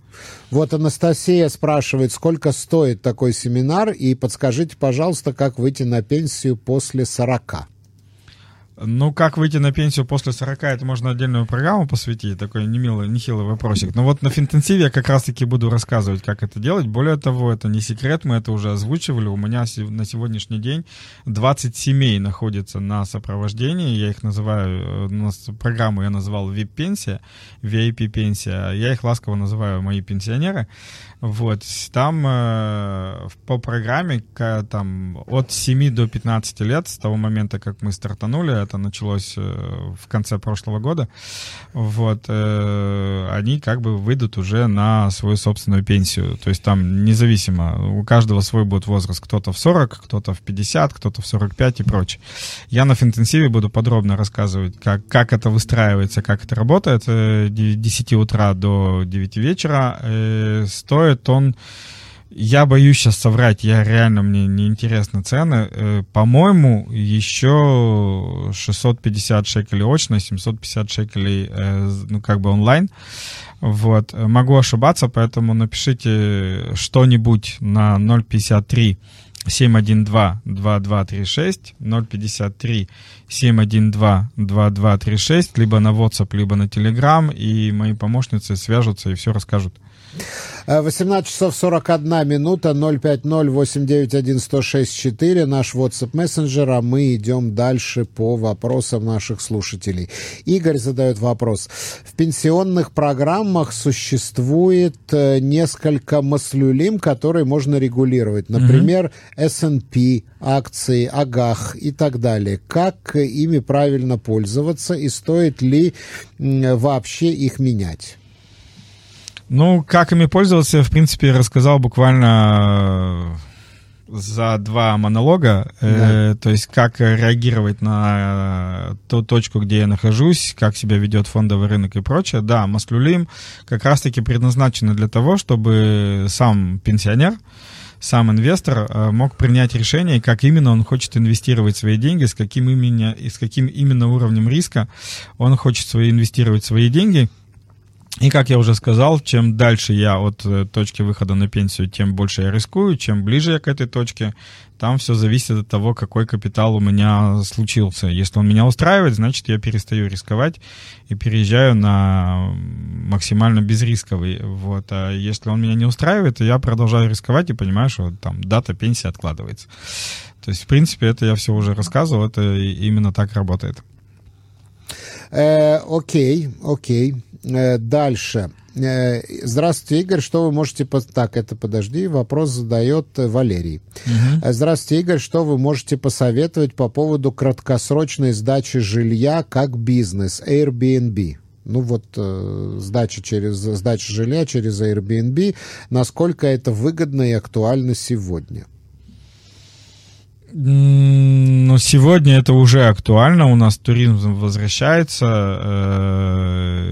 Speaker 3: Вот Анастасия спрашивает, сколько стоит такой семинар, и подскажите, пожалуйста, как выйти на пенсию после 40.
Speaker 4: Ну, как выйти на пенсию после 40, это можно отдельную программу посвятить, такой немилый, нехилый вопросик. Но вот на Финтенсиве я как раз-таки буду рассказывать, как это делать. Более того, это не секрет, мы это уже озвучивали. У меня на сегодняшний день 20 семей находится на сопровождении. Я их называю, э, программу я назвал VIP-пенсия, VIP-пенсия. Я их ласково называю мои пенсионеры. Вот, там э, по программе там от 7 до 15 лет, с того момента, как мы стартанули, это началось э, в конце прошлого года, вот, э, они как бы выйдут уже на свою собственную пенсию. То есть там независимо, у каждого свой будет возраст. Кто-то в 40, кто-то в 50, кто-то в 45 и прочее. Я на Финтенсиве буду подробно рассказывать, как, как это выстраивается, как это работает. С 10 утра до 9 вечера стоит стоит он... Я боюсь сейчас соврать, я реально, мне не интересны цены. Э, по-моему, еще 650 шекелей очно, 750 шекелей, э, ну, как бы онлайн. Вот. Могу ошибаться, поэтому напишите что-нибудь на 053 712-2236, 053 712-2236, либо на WhatsApp, либо на Telegram, и мои помощницы свяжутся и все расскажут.
Speaker 3: 18 часов 41 минута, 050-891-1064, наш WhatsApp мессенджер, а мы идем дальше по вопросам наших слушателей. Игорь задает вопрос. В пенсионных программах существует э, несколько маслюлим, которые можно регулировать. Например, S&P, акции, агах и так далее. Как ими правильно пользоваться и стоит ли вообще их менять?
Speaker 4: Ну, как ими пользоваться, в принципе, рассказал буквально э, за два монолога, э, да. э, то есть как реагировать на ту точку, где я нахожусь, как себя ведет фондовый рынок и прочее. Да, Маслюлим как раз-таки предназначены для того, чтобы сам пенсионер, сам инвестор э, мог принять решение, как именно он хочет инвестировать свои деньги, с каким именно, и с каким именно уровнем риска он хочет свои, инвестировать свои деньги – и, как я уже сказал, чем дальше я от э, точки выхода на пенсию, тем больше я рискую, чем ближе я к этой точке, там все зависит от того, какой капитал у меня случился. Если он меня устраивает, значит, я перестаю рисковать и переезжаю на максимально безрисковый. Вот. А если он меня не устраивает, то я продолжаю рисковать и понимаю, что там дата пенсии откладывается. То есть, в принципе, это я все уже рассказывал, это именно так работает.
Speaker 3: Э, окей, окей. Э, дальше. Э, здравствуйте, Игорь. Что вы можете... Так, это подожди. Вопрос задает Валерий. Угу. Здравствуйте, Игорь. Что вы можете посоветовать по поводу краткосрочной сдачи жилья как бизнес Airbnb? ну вот э, сдача через сдача жилья через Airbnb, насколько это выгодно и актуально сегодня?
Speaker 4: Но сегодня это уже актуально. У нас туризм возвращается. Э,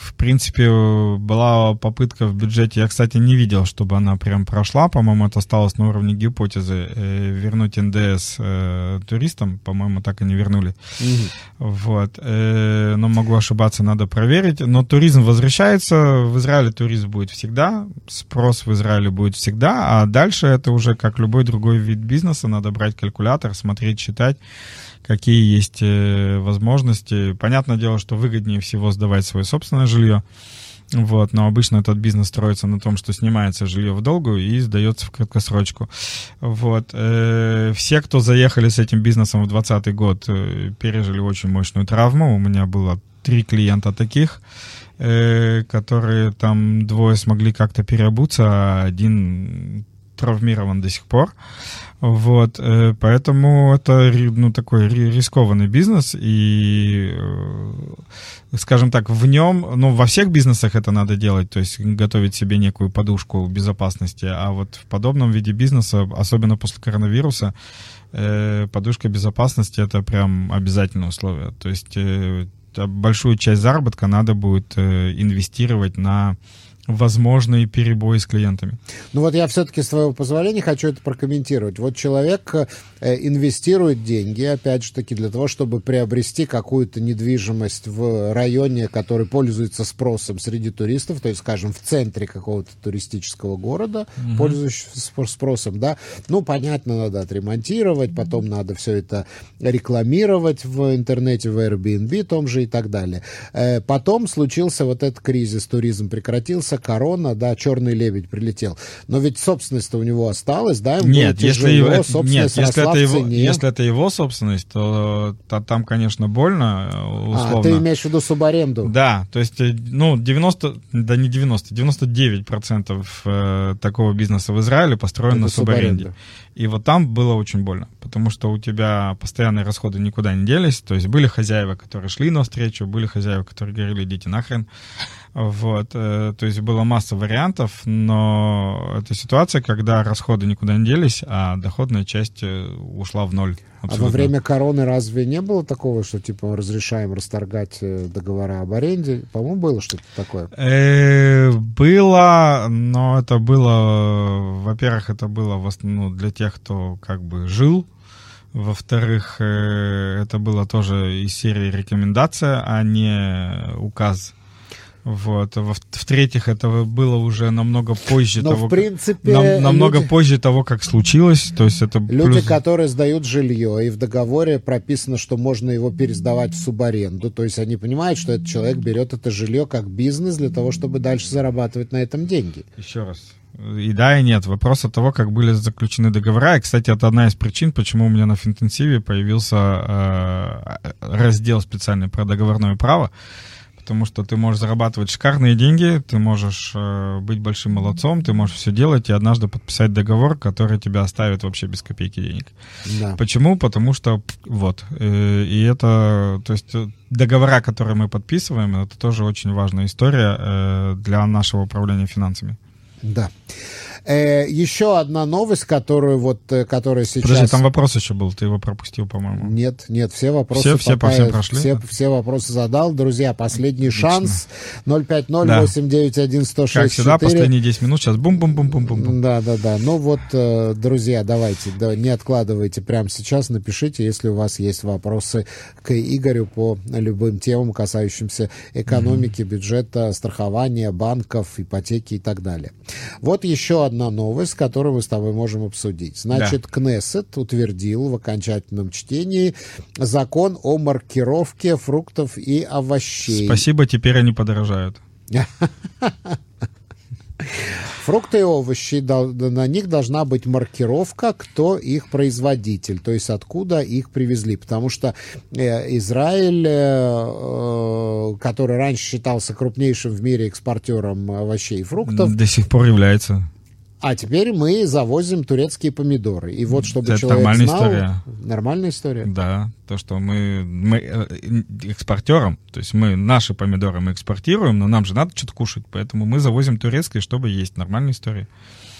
Speaker 4: в принципе, была попытка в бюджете. Я, кстати, не видел, чтобы она прям прошла. По-моему, это осталось на уровне гипотезы. Э, вернуть НДС э, туристам. По-моему, так и не вернули. Угу. Вот. Но могу ошибаться, надо проверить. Но туризм возвращается. В Израиле туризм будет всегда. Спрос в Израиле будет всегда. А дальше это уже как любой другой вид бизнеса надо брать калькулятор, смотреть, считать, какие есть э, возможности. Понятное дело, что выгоднее всего сдавать свое собственное жилье, вот, но обычно этот бизнес строится на том, что снимается жилье в долгу и сдается в краткосрочку. Вот. Э, все, кто заехали с этим бизнесом в 2020 год, э, пережили очень мощную травму. У меня было три клиента таких, которые там двое смогли как-то переобуться, а один травмирован до сих пор. Вот, э, поэтому это ну, такой рискованный бизнес, и, э, скажем так, в нем, ну, во всех бизнесах это надо делать, то есть готовить себе некую подушку безопасности, а вот в подобном виде бизнеса, особенно после коронавируса, э, подушка безопасности это прям обязательное условие. То есть большую часть заработка надо будет инвестировать на возможные перебои с клиентами.
Speaker 3: Ну вот я все-таки, с твоего позволения, хочу это прокомментировать. Вот человек э, инвестирует деньги, опять же таки, для того, чтобы приобрести какую-то недвижимость в районе, который пользуется спросом среди туристов, то есть, скажем, в центре какого-то туристического города, угу. пользующегося спросом, да. Ну, понятно, надо отремонтировать, потом надо все это рекламировать в интернете, в Airbnb том же и так далее. Э, потом случился вот этот кризис, туризм прекратился, корона, да, черный лебедь прилетел. Но ведь собственность-то у него осталась, да, ему
Speaker 4: нет, если его, нет, если это, его, если это его собственность, то, то там, конечно, больно, условно.
Speaker 3: А, ты имеешь в виду субаренду?
Speaker 4: Да, то есть, э, ну, 90, да не 90, 99 процентов э, такого бизнеса в Израиле построен это на субаренде. субаренда. И вот там было очень больно, потому что у тебя постоянные расходы никуда не делись, то есть были хозяева, которые шли навстречу, были хозяева, которые говорили, идите нахрен. Вот, э, то есть была масса вариантов, но это ситуация, когда расходы никуда не делись, а доходная часть э, ушла в ноль.
Speaker 3: Абсолютно. А во время короны разве не было такого, что типа разрешаем расторгать э, договора об аренде? По-моему, было что-то такое.
Speaker 4: Было, но это было, во-первых, это было в основном для тех, кто как бы жил во-вторых, это было тоже из серии рекомендация, а не указ вот. В-третьих, это было уже намного позже
Speaker 3: Но,
Speaker 4: того,
Speaker 3: в принципе,
Speaker 4: нам, намного люди, позже того, как случилось. То есть это
Speaker 3: люди, плюс... которые сдают жилье, и в договоре прописано, что можно его пересдавать в субаренду. То есть они понимают, что этот человек берет это жилье как бизнес для того, чтобы дальше зарабатывать на этом деньги.
Speaker 4: Еще раз. И да, и нет. Вопрос от того, как были заключены договора. И, кстати, это одна из причин, почему у меня на Финтенсиве появился э, раздел специальный про договорное право потому что ты можешь зарабатывать шикарные деньги, ты можешь э, быть большим молодцом, ты можешь все делать и однажды подписать договор, который тебя оставит вообще без копейки денег. Да. Почему? Потому что вот э, и это, то есть э, договора, которые мы подписываем, это тоже очень важная история э, для нашего управления финансами.
Speaker 3: Да. Э, еще одна новость, которую вот, э, которая сейчас...
Speaker 4: Подожди, там вопрос еще был, ты его пропустил, по-моему.
Speaker 3: Нет, нет, все вопросы...
Speaker 4: Все, все по всем прошли?
Speaker 3: Все, все вопросы задал. Друзья, последний Отлично. шанс. 050-891-106-4.
Speaker 4: Как всегда, последние 10 минут, сейчас бум-бум-бум-бум-бум.
Speaker 3: Да, да, да. Ну вот, э, друзья, давайте, да, не откладывайте прямо сейчас, напишите, если у вас есть вопросы к Игорю по любым темам, касающимся экономики, mm-hmm. бюджета, страхования, банков, ипотеки и так далее. Вот еще одна новость, которую мы с тобой можем обсудить. Значит, да. Кнессет утвердил в окончательном чтении закон о маркировке фруктов и овощей.
Speaker 4: Спасибо, теперь они подорожают.
Speaker 3: Фрукты и овощи, на них должна быть маркировка, кто их производитель, то есть откуда их привезли. Потому что э, Израиль, э, э, который раньше считался крупнейшим в мире экспортером овощей и фруктов...
Speaker 4: До сих пор является.
Speaker 3: А теперь мы завозим турецкие помидоры. И вот чтобы
Speaker 4: Это
Speaker 3: человек
Speaker 4: нормальная
Speaker 3: знал...
Speaker 4: история.
Speaker 3: Нормальная история.
Speaker 4: Да, то, что мы, мы э, экспортером, то есть мы наши помидоры мы экспортируем, но нам же надо что-то кушать, поэтому мы завозим турецкие, чтобы есть. Нормальная история.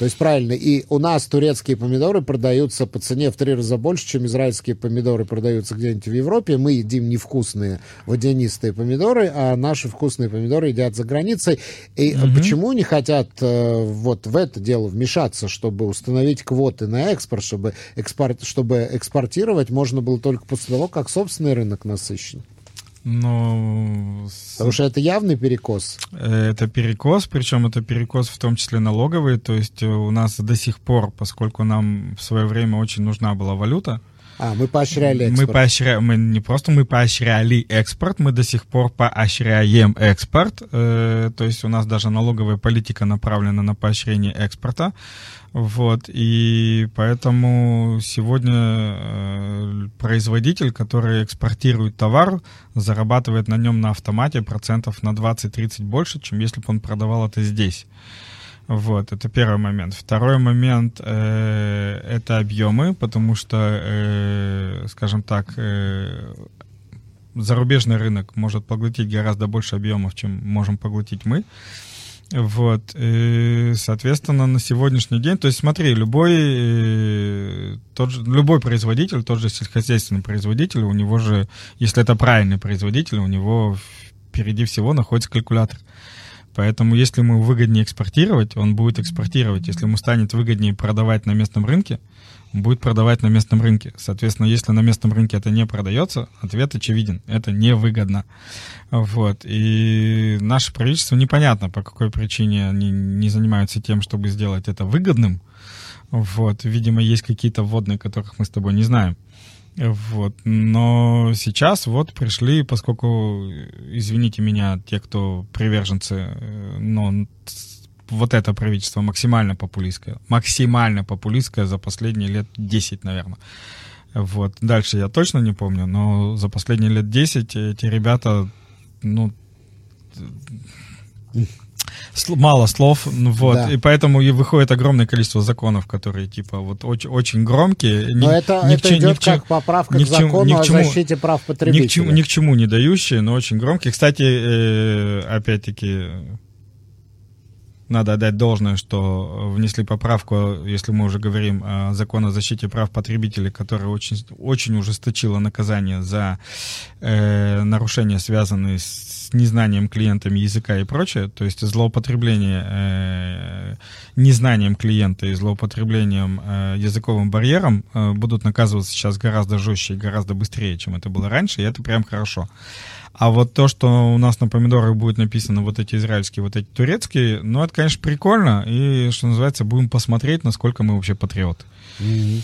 Speaker 3: То есть правильно. И у нас турецкие помидоры продаются по цене в три раза больше, чем израильские помидоры продаются где-нибудь в Европе. Мы едим невкусные водянистые помидоры, а наши вкусные помидоры едят за границей. И
Speaker 4: Мгм.
Speaker 3: почему не хотят э, вот в это дело вмешаться, чтобы установить квоты на экспорт, чтобы, экспорт, чтобы экспортировать можно было только после того, как собственный рынок насыщен?
Speaker 4: Но
Speaker 3: Потому что это явный перекос.
Speaker 4: это перекос, причем это перекос в том числе налоговый, то есть э, у нас до сих пор, поскольку нам в свое время очень нужна была валюта,
Speaker 3: А, мы поощряли
Speaker 4: Мы
Speaker 3: экспорт.
Speaker 4: поощряем, мы не просто мы поощряли экспорт, мы до сих пор поощряем экспорт. Э, то есть у нас даже налоговая политика направлена на поощрение экспорта. Вот, и поэтому сегодня э, производитель, который экспортирует товар, зарабатывает на нем на автомате процентов на 20-30 больше, чем если бы он продавал это здесь. Вот, это первый момент. Второй момент э, это объемы, потому что, э, скажем так, э, зарубежный рынок может поглотить гораздо больше объемов, чем можем поглотить мы. Вот, и, соответственно, на сегодняшний день, то есть смотри, любой, э, тот же, любой производитель, тот же сельскохозяйственный производитель, у него же, если это правильный производитель, у него впереди всего находится калькулятор. Поэтому если ему выгоднее экспортировать, он будет экспортировать. Если ему станет выгоднее продавать на местном рынке, он будет продавать на местном рынке. Соответственно, если на местном рынке это не продается, ответ очевиден. Это невыгодно. Вот. И наше правительство непонятно, по какой причине они не занимаются тем, чтобы сделать это выгодным. Вот. Видимо, есть какие-то вводные, которых мы с тобой не знаем. Вот. Но сейчас вот пришли, поскольку, извините меня, те, кто приверженцы, э, но вот это правительство максимально популистское, максимально популистское за последние лет 10, наверное. Вот. Дальше я точно не помню, но за последние лет 10 эти ребята, ну, мало слов, вот,
Speaker 3: Да.
Speaker 4: и поэтому и выходит огромное количество законов, которые, типа, вот очень, очень громкие.
Speaker 3: Но
Speaker 4: ни-
Speaker 3: это,
Speaker 4: ни к
Speaker 3: это
Speaker 4: че- ни
Speaker 3: идет
Speaker 4: че-
Speaker 3: как поправка
Speaker 4: ни
Speaker 3: к закону
Speaker 4: ни к
Speaker 3: о
Speaker 4: чему-
Speaker 3: защите прав
Speaker 4: ни
Speaker 3: потребителя.
Speaker 4: к, чему, ни к чему не дающие, но очень громкие. Кстати, э, опять-таки, надо отдать должное, что внесли поправку, если мы уже говорим о законе о защите прав потребителей, которая очень, очень ужесточила наказание за э, нарушения, связанные с незнанием клиентами языка и прочее, то есть злоупотребление э, незнанием клиента и злоупотреблением э, языковым барьером э, будут наказываться сейчас гораздо жестче и гораздо быстрее, чем это было раньше, и это прям хорошо. А вот то, что у нас на помидорах будет написано вот эти израильские, вот эти турецкие, ну, это, конечно, прикольно. И, что называется, будем посмотреть, насколько мы вообще патриоты.
Speaker 3: Ну,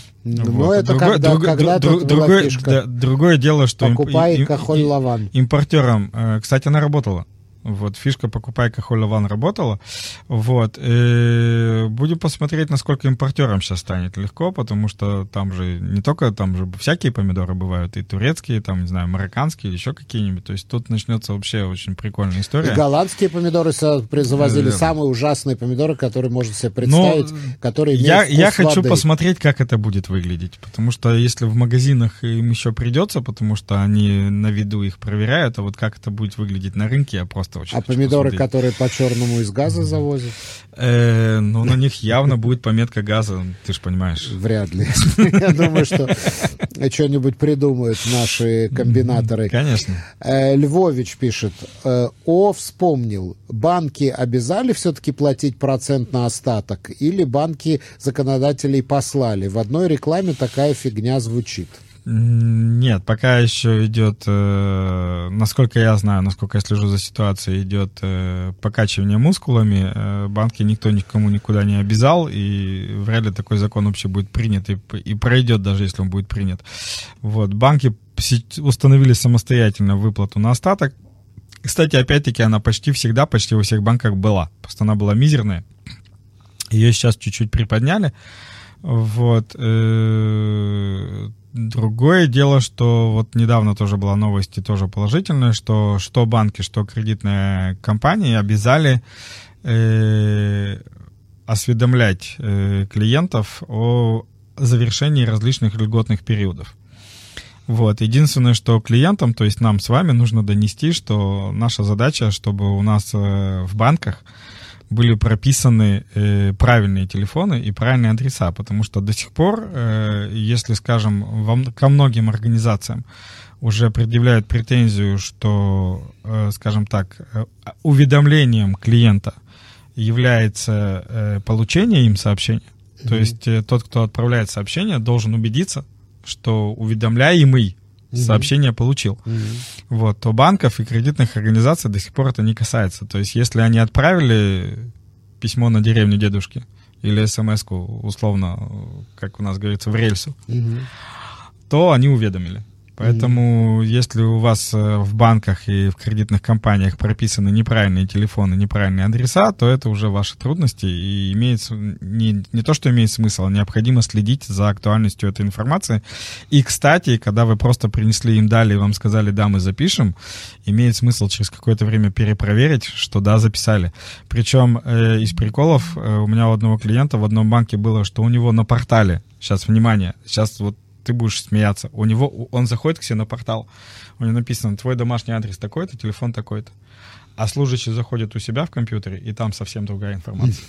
Speaker 4: Вот.
Speaker 3: это
Speaker 4: Другое-
Speaker 3: когда,
Speaker 4: друг-
Speaker 3: когда
Speaker 4: другое,
Speaker 3: фишка.
Speaker 4: да, другое дело, что... им-
Speaker 3: Покупай
Speaker 4: им- им-
Speaker 3: лаван.
Speaker 4: Импортерам, э, кстати, она работала. Вот, фишка «покупай кахоль лаван» работала. Вот, э, будем посмотреть, насколько импортерам сейчас станет легко, потому что там же не только, там же всякие помидоры бывают, и турецкие, там, не знаю, марокканские или еще какие-нибудь. То есть тут начнется вообще очень прикольная история.
Speaker 3: И голландские помидоры завозили самые ужасные помидоры, которые можно себе представить,
Speaker 4: Ну,
Speaker 3: которые
Speaker 4: Я, я хочу
Speaker 3: воды.
Speaker 4: посмотреть, как это будет выглядеть. Потому что если в магазинах им еще придется, потому что они на виду их проверяют, а вот как это будет выглядеть на рынке, я просто очень
Speaker 3: А помидоры,
Speaker 4: посмотреть.
Speaker 3: которые по черному из газа завозят,
Speaker 4: Э, ну, на них явно будет пометка газа, ты же понимаешь.
Speaker 3: вряд ли. Я думаю, что что-нибудь придумают наши комбинаторы.
Speaker 4: Конечно.
Speaker 3: Э, Львович пишет, э, О, вспомнил, банки обязали все-таки платить процент на остаток или банки законодателей послали? В одной рекламе такая фигня звучит.
Speaker 4: Нет, пока еще идет, э, насколько я знаю, насколько я слежу за ситуацией, идет э, покачивание мускулами. Э, банки никто никому никуда не обязал, и вряд ли такой закон вообще будет принят и, и пройдет, даже если он будет принят. Вот, банки установили самостоятельно выплату на остаток. Кстати, опять-таки, она почти всегда, почти во всех банках была. Просто она была мизерная. Ее сейчас чуть-чуть приподняли. Вот. Другое дело, что вот недавно тоже была новость и тоже положительная, что что банки, что кредитные компании обязали э, осведомлять э, клиентов о завершении различных льготных периодов. Вот. Единственное, что клиентам, то есть нам с вами нужно донести, что наша задача, чтобы у нас э, в банках были прописаны э, правильные телефоны и правильные адреса, потому что до сих пор, э, если, скажем, во, ко многим организациям уже предъявляют претензию, что, э, скажем так, э, уведомлением клиента является э, получение им сообщения, mm-hmm. то есть э, тот, кто отправляет сообщение, должен убедиться, что уведомляемый mm-hmm. сообщение получил. Mm-hmm. Вот, то банков и кредитных организаций до сих пор это не касается. То есть, если они отправили письмо на деревню дедушки или смс условно, как у нас говорится, в рельсу, mm-hmm. то они уведомили. Поэтому, mm-hmm. если у вас э, в банках и в кредитных компаниях прописаны неправильные телефоны, неправильные адреса, то это уже ваши трудности, и имеет не, не то, что имеет смысл, а необходимо следить за актуальностью этой информации. И, кстати, когда вы просто принесли им дали и вам сказали, да, мы запишем, имеет смысл через какое-то время перепроверить, что да, записали. Причем э, из приколов э, у меня у одного клиента в одном банке было, что у него на портале, сейчас, внимание, сейчас вот ты будешь смеяться. У него, он заходит к себе на портал, у него написано, твой домашний адрес такой-то, телефон такой-то. А служащий заходит у себя в компьютере, и там совсем другая информация.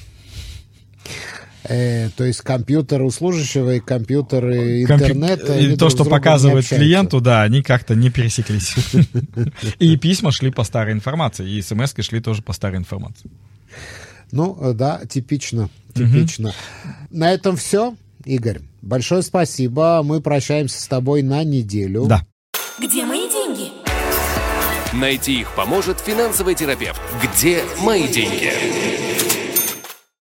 Speaker 3: Э, то есть компьютер у служащего и компьютер интернета.
Speaker 4: И то, что показывает клиенту, да, они как-то не пересеклись. И письма шли по старой информации, и смс шли тоже по старой информации.
Speaker 3: Ну, э, да, типично, типично. На этом все. Игорь, большое спасибо. Мы прощаемся с тобой на неделю.
Speaker 4: Да.
Speaker 2: Где мои деньги? Найти их поможет финансовый терапевт. Где мои деньги?